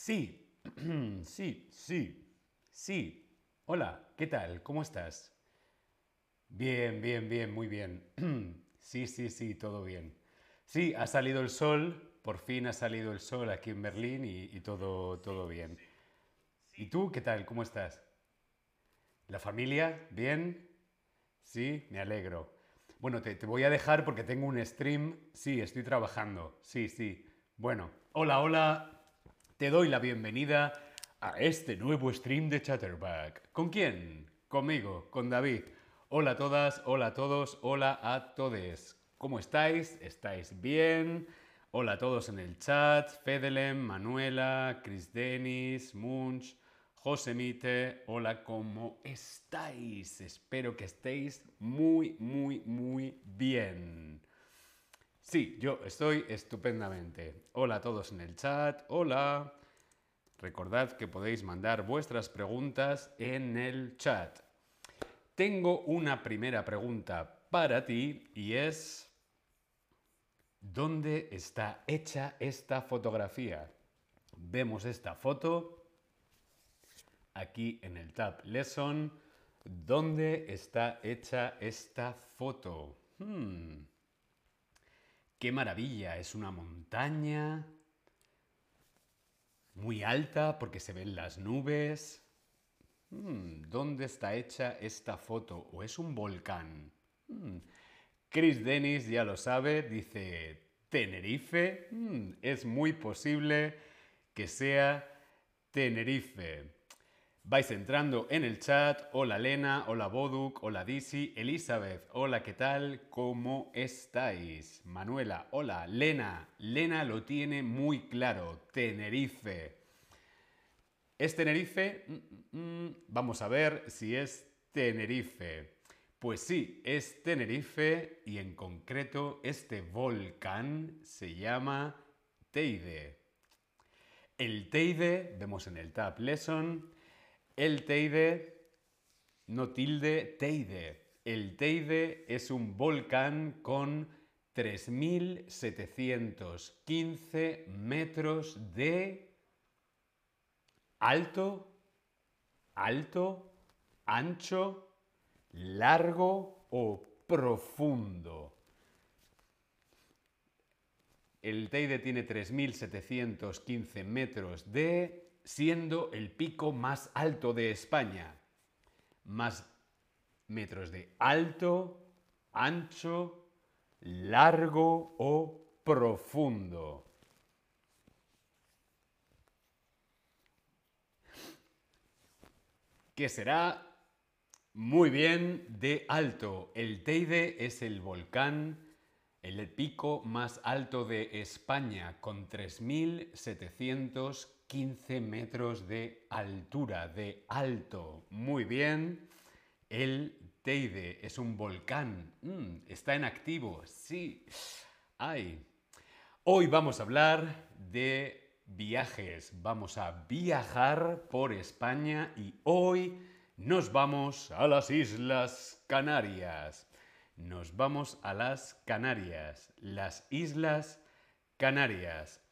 Sí, sí, sí, sí. Hola, ¿qué tal? ¿Cómo estás? Bien, bien, bien, muy bien. Sí, sí, sí, todo bien. Sí, ha salido el sol, por fin ha salido el sol aquí en Berlín y, y todo, todo bien. ¿Y tú qué tal? ¿Cómo estás? ¿La familia? ¿Bien? Sí, me alegro. Bueno, te, te voy a dejar porque tengo un stream. Sí, estoy trabajando. Sí, sí. Bueno, hola, hola. Te doy la bienvenida a este nuevo stream de Chatterback. ¿Con quién? Conmigo, con David. Hola a todas, hola a todos, hola a todes. ¿Cómo estáis? ¿Estáis bien? Hola a todos en el chat. Fedelem, Manuela, Chris Denis, Munch, Josemite. Hola, ¿cómo estáis? Espero que estéis muy, muy, muy bien. Sí, yo estoy estupendamente. Hola a todos en el chat. Hola. Recordad que podéis mandar vuestras preguntas en el chat. Tengo una primera pregunta para ti y es, ¿dónde está hecha esta fotografía? Vemos esta foto aquí en el tab Lesson. ¿Dónde está hecha esta foto? Hmm. ¡Qué maravilla! Es una montaña muy alta porque se ven las nubes. Hmm, ¿Dónde está hecha esta foto? ¿O es un volcán? Hmm. Chris Dennis ya lo sabe, dice Tenerife. Hmm, es muy posible que sea Tenerife. Vais entrando en el chat. Hola Lena, hola Boduk, hola Disi, Elizabeth, hola, ¿qué tal? ¿Cómo estáis? Manuela, hola. Lena, Lena lo tiene muy claro. Tenerife. ¿Es Tenerife? Mm, mm, mm. Vamos a ver si es Tenerife. Pues sí, es Tenerife y en concreto este volcán se llama Teide. El Teide, vemos en el tab Lesson, el Teide, no tilde, Teide. El Teide es un volcán con 3.715 metros de alto, alto, ancho, largo o profundo. El Teide tiene 3.715 metros de siendo el pico más alto de España. Más metros de alto, ancho, largo o profundo. Que será muy bien de alto. El Teide es el volcán, el pico más alto de España, con 3.700 15 metros de altura, de alto. Muy bien. El Teide es un volcán. Mm, está en activo. Sí. Ay. Hoy vamos a hablar de viajes. Vamos a viajar por España y hoy nos vamos a las Islas Canarias. Nos vamos a las Canarias. Las Islas Canarias.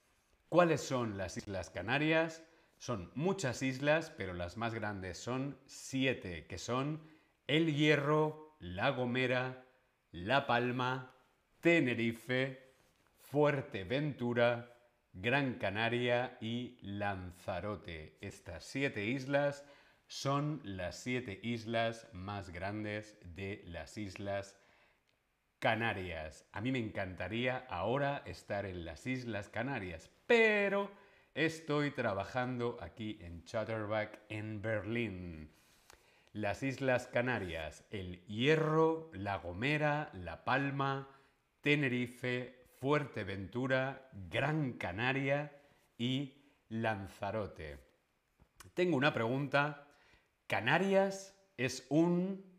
¿Cuáles son las Islas Canarias? Son muchas islas, pero las más grandes son siete, que son El Hierro, La Gomera, La Palma, Tenerife, Fuerteventura, Gran Canaria y Lanzarote. Estas siete islas son las siete islas más grandes de las Islas Canarias. A mí me encantaría ahora estar en las Islas Canarias, pero estoy trabajando aquí en Chatterback en Berlín. Las Islas Canarias, el Hierro, La Gomera, La Palma, Tenerife, Fuerteventura, Gran Canaria y Lanzarote. Tengo una pregunta. ¿Canarias es un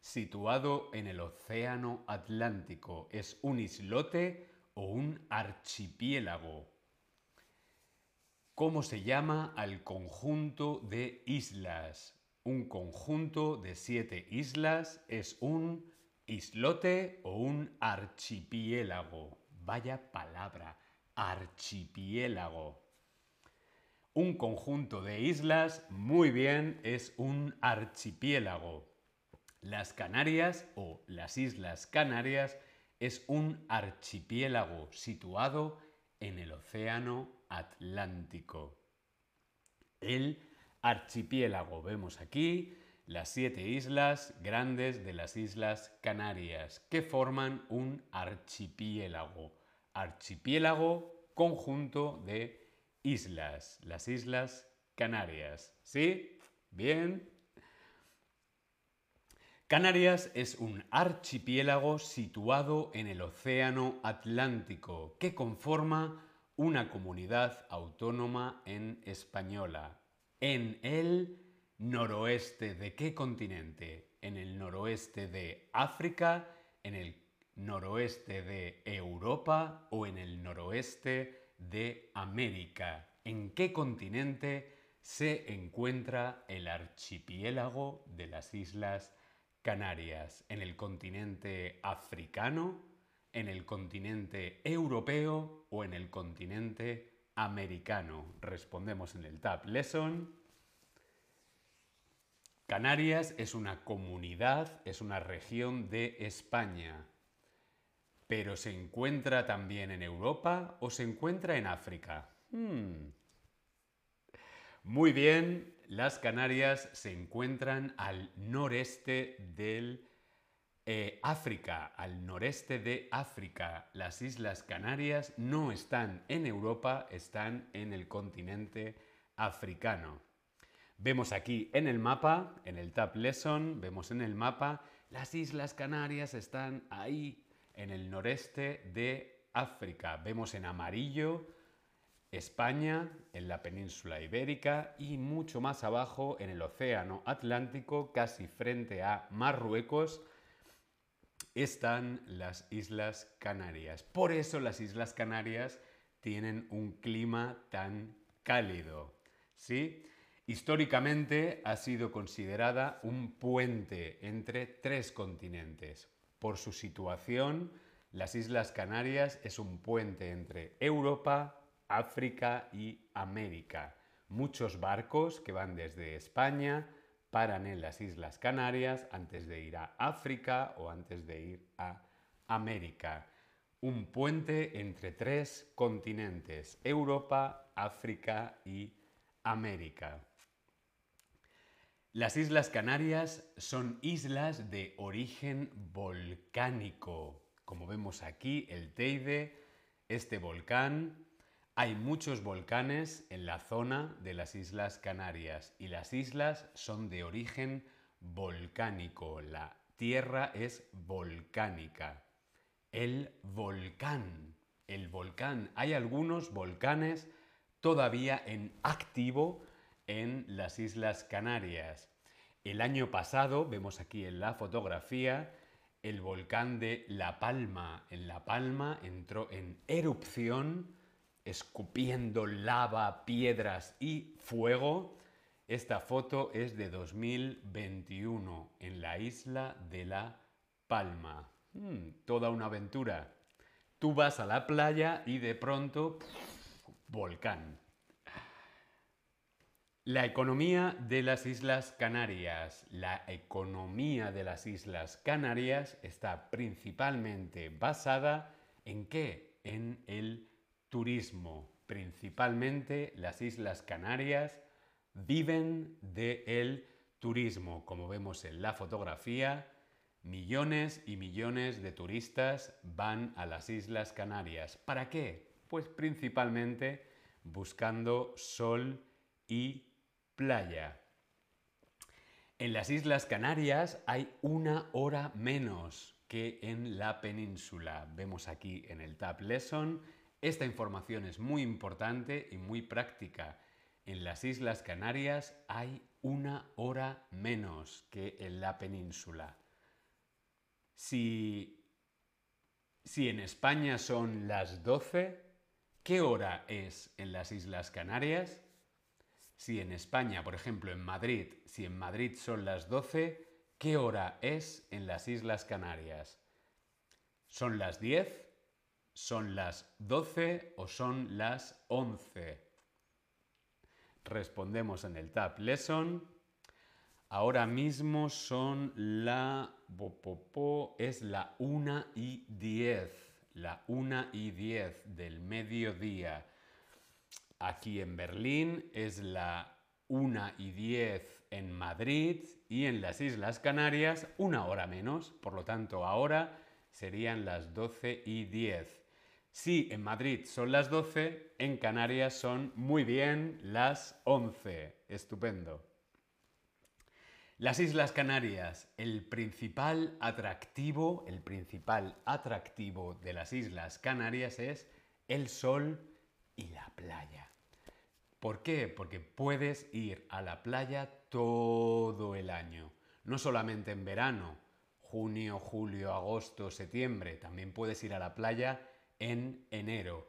situado en el Océano Atlántico? ¿Es un islote o un archipiélago? ¿Cómo se llama al conjunto de islas? Un conjunto de siete islas es un islote o un archipiélago. Vaya palabra, archipiélago. Un conjunto de islas, muy bien, es un archipiélago. Las Canarias o las Islas Canarias es un archipiélago situado en el Océano Atlántico. El archipiélago, vemos aquí las siete islas grandes de las Islas Canarias, que forman un archipiélago. Archipiélago, conjunto de islas, las Islas Canarias. ¿Sí? Bien. Canarias es un archipiélago situado en el Océano Atlántico que conforma una comunidad autónoma en española. En el noroeste de qué continente? En el noroeste de África, en el noroeste de Europa o en el noroeste de América. ¿En qué continente se encuentra el archipiélago de las Islas Canarias? ¿En el continente africano, en el continente europeo o en el continente americano? Respondemos en el Tab Lesson. Canarias es una comunidad, es una región de España pero ¿se encuentra también en Europa o se encuentra en África? Hmm. Muy bien, las Canarias se encuentran al noreste del eh, África, al noreste de África. Las Islas Canarias no están en Europa, están en el continente africano. Vemos aquí en el mapa, en el Tab Lesson, vemos en el mapa, las Islas Canarias están ahí en el noreste de África. Vemos en amarillo España, en la península ibérica y mucho más abajo en el océano Atlántico, casi frente a Marruecos, están las Islas Canarias. Por eso las Islas Canarias tienen un clima tan cálido. ¿Sí? Históricamente ha sido considerada un puente entre tres continentes. Por su situación, las Islas Canarias es un puente entre Europa, África y América. Muchos barcos que van desde España paran en las Islas Canarias antes de ir a África o antes de ir a América. Un puente entre tres continentes, Europa, África y América. Las Islas Canarias son islas de origen volcánico. Como vemos aquí, el Teide, este volcán. Hay muchos volcanes en la zona de las Islas Canarias y las islas son de origen volcánico. La tierra es volcánica. El volcán. El volcán. Hay algunos volcanes todavía en activo en las Islas Canarias. El año pasado, vemos aquí en la fotografía, el volcán de La Palma. En La Palma entró en erupción, escupiendo lava, piedras y fuego. Esta foto es de 2021 en la isla de La Palma. Hmm, toda una aventura. Tú vas a la playa y de pronto, volcán. La economía de las Islas Canarias. La economía de las Islas Canarias está principalmente basada en qué? En el turismo. Principalmente las Islas Canarias viven del turismo. Como vemos en la fotografía, millones y millones de turistas van a las Islas Canarias. ¿Para qué? Pues principalmente buscando sol y playa. En las Islas Canarias hay una hora menos que en la península. Vemos aquí en el Tab Lesson. Esta información es muy importante y muy práctica. En las Islas Canarias hay una hora menos que en la península. Si, si en España son las 12, ¿qué hora es en las Islas Canarias? Si en España, por ejemplo, en Madrid, si en Madrid son las 12, ¿qué hora es en las Islas Canarias? ¿Son las 10? ¿Son las 12 o son las 11? respondemos en el Tab Lesson. Ahora mismo son la... es la 1 y 10. La 1 y 10 del mediodía. Aquí en Berlín es la 1 y 10 en Madrid y en las Islas Canarias una hora menos. Por lo tanto, ahora serían las 12 y 10. Si en Madrid son las 12, en Canarias son muy bien las 11. Estupendo. Las Islas Canarias, el principal atractivo, el principal atractivo de las Islas Canarias es el sol y la playa. ¿Por qué? Porque puedes ir a la playa todo el año, no solamente en verano, junio, julio, agosto, septiembre, también puedes ir a la playa en enero.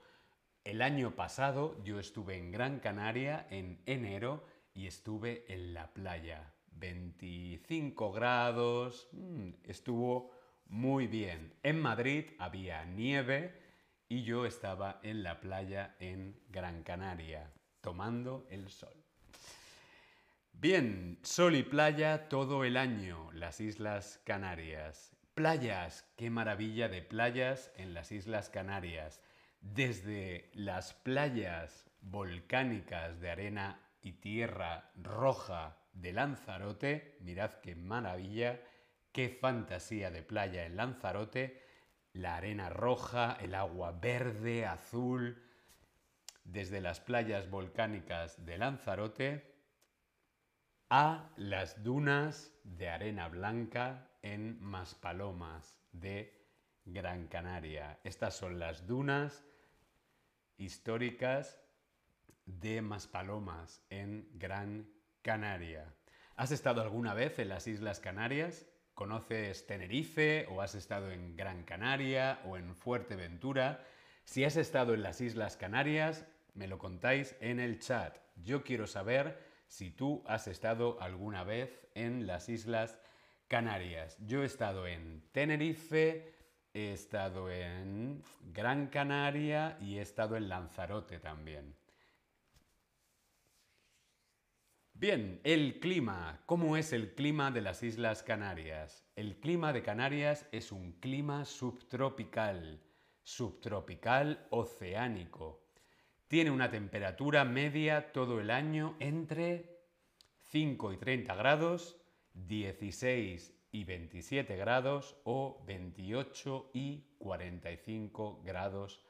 El año pasado yo estuve en Gran Canaria en enero y estuve en la playa. 25 grados, mm, estuvo muy bien. En Madrid había nieve y yo estaba en la playa en Gran Canaria, tomando el sol. Bien, sol y playa todo el año, las Islas Canarias. Playas, qué maravilla de playas en las Islas Canarias. Desde las playas volcánicas de arena y tierra roja de Lanzarote, mirad qué maravilla, qué fantasía de playa en Lanzarote, la arena roja, el agua verde, azul, desde las playas volcánicas de Lanzarote a las dunas de arena blanca en Maspalomas de Gran Canaria. Estas son las dunas históricas de Maspalomas en Gran Canaria. ¿Has estado alguna vez en las Islas Canarias? ¿Conoces Tenerife o has estado en Gran Canaria o en Fuerteventura? Si has estado en las Islas Canarias, me lo contáis en el chat. Yo quiero saber si tú has estado alguna vez en las Islas Canarias. Yo he estado en Tenerife, he estado en Gran Canaria y he estado en Lanzarote también. Bien, el clima. ¿Cómo es el clima de las Islas Canarias? El clima de Canarias es un clima subtropical, subtropical oceánico. Tiene una temperatura media todo el año entre 5 y 30 grados 16 y 27 grados o 28 y 45 grados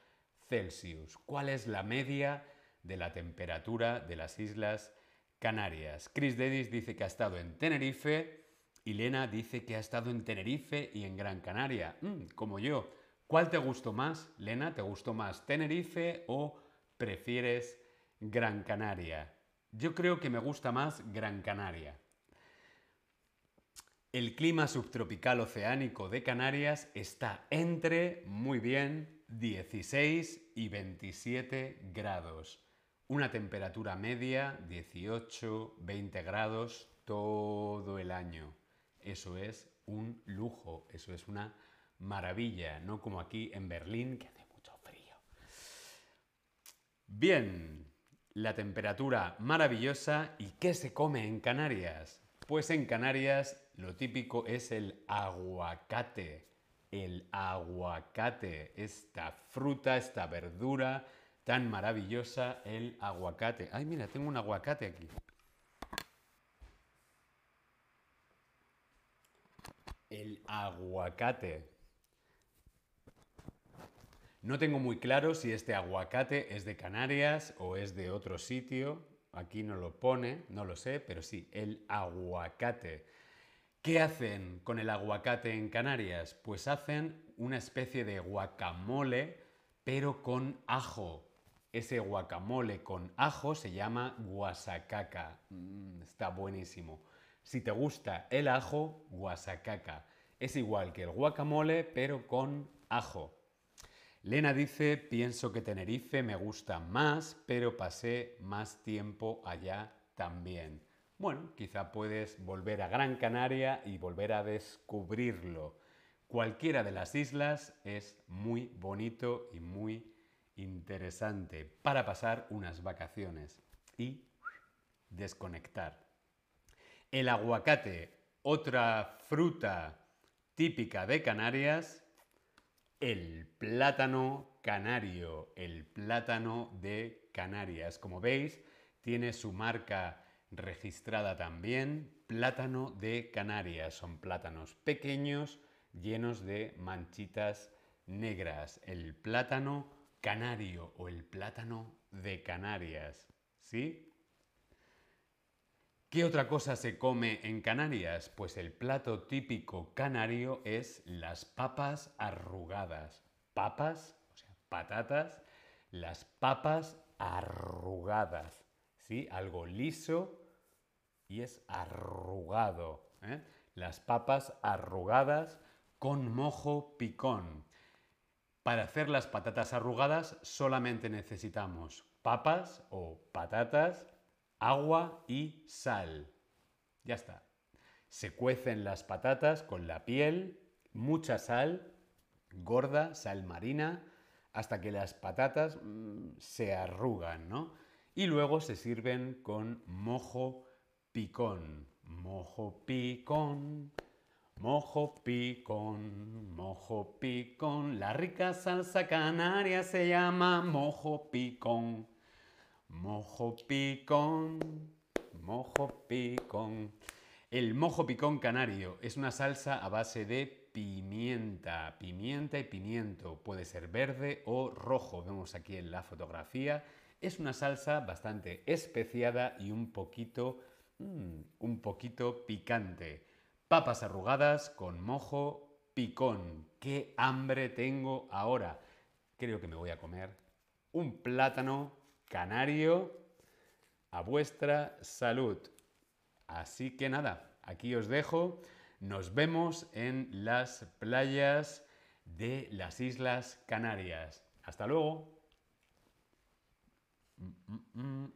Celsius. ¿Cuál es la media de la temperatura de las Islas Canarias? Chris Dedis dice que ha estado en Tenerife y Lena dice que ha estado en Tenerife y en Gran Canaria. Mm, como yo. ¿Cuál te gustó más, Lena? ¿Te gustó más Tenerife o prefieres Gran Canaria? Yo creo que me gusta más Gran Canaria. El clima subtropical oceánico de Canarias está entre, muy bien, 16 y 27 grados. Una temperatura media 18, 20 grados todo el año. Eso es un lujo, eso es una maravilla, no como aquí en Berlín. Bien, la temperatura maravillosa y ¿qué se come en Canarias? Pues en Canarias lo típico es el aguacate. El aguacate, esta fruta, esta verdura tan maravillosa, el aguacate. Ay, mira, tengo un aguacate aquí. El aguacate. No tengo muy claro si este aguacate es de Canarias o es de otro sitio. Aquí no lo pone, no lo sé, pero sí, el aguacate. ¿Qué hacen con el aguacate en Canarias? Pues hacen una especie de guacamole, pero con ajo. Ese guacamole con ajo se llama guasacaca. Mm, está buenísimo. Si te gusta el ajo, guasacaca. Es igual que el guacamole, pero con ajo. Lena dice, pienso que Tenerife me gusta más, pero pasé más tiempo allá también bueno, quizá puedes volver a Gran Canaria y volver a descubrirlo. Cualquiera de las islas es muy bonito y muy interesante para pasar unas vacaciones y desconectar. El aguacate, otra fruta típica de Canarias, el plátano canario, el plátano de Canarias. Como veis, tiene su marca registrada también, plátano de Canarias. Son plátanos pequeños llenos de manchitas negras. El plátano canario o el plátano de Canarias. ¿Sí? ¿Qué otra cosa se come en Canarias? Pues el plato típico canario es las papas arrugadas. Papas, o sea, patatas, las papas arrugadas. ¿Sí? Algo liso y es arrugado. ¿eh? Las papas arrugadas con mojo picón. Para hacer las patatas arrugadas solamente necesitamos papas o patatas, agua y sal. Ya está. Se cuecen las patatas con la piel, mucha sal, gorda, sal marina, hasta que las patatas mm, se arrugan, ¿no? Y luego se sirven con mojo picón. Mojo picón, mojo picón, mojo picón. La rica salsa canaria se llama mojo picón. Mojo picón, mojo picón. El mojo picón canario es una salsa a base de pimienta, pimienta y pimiento. Puede ser verde o rojo, vemos aquí en la fotografía. Es una salsa bastante especiada y un poquito, mm, un poquito picante. Papas arrugadas con mojo picón. ¡Qué hambre tengo ahora! Creo que me voy a comer un plátano canario a vuestra salud. Así que nada, aquí os dejo. Nos vemos en las playas de las Islas Canarias. Hasta luego. Mm, mm, mm,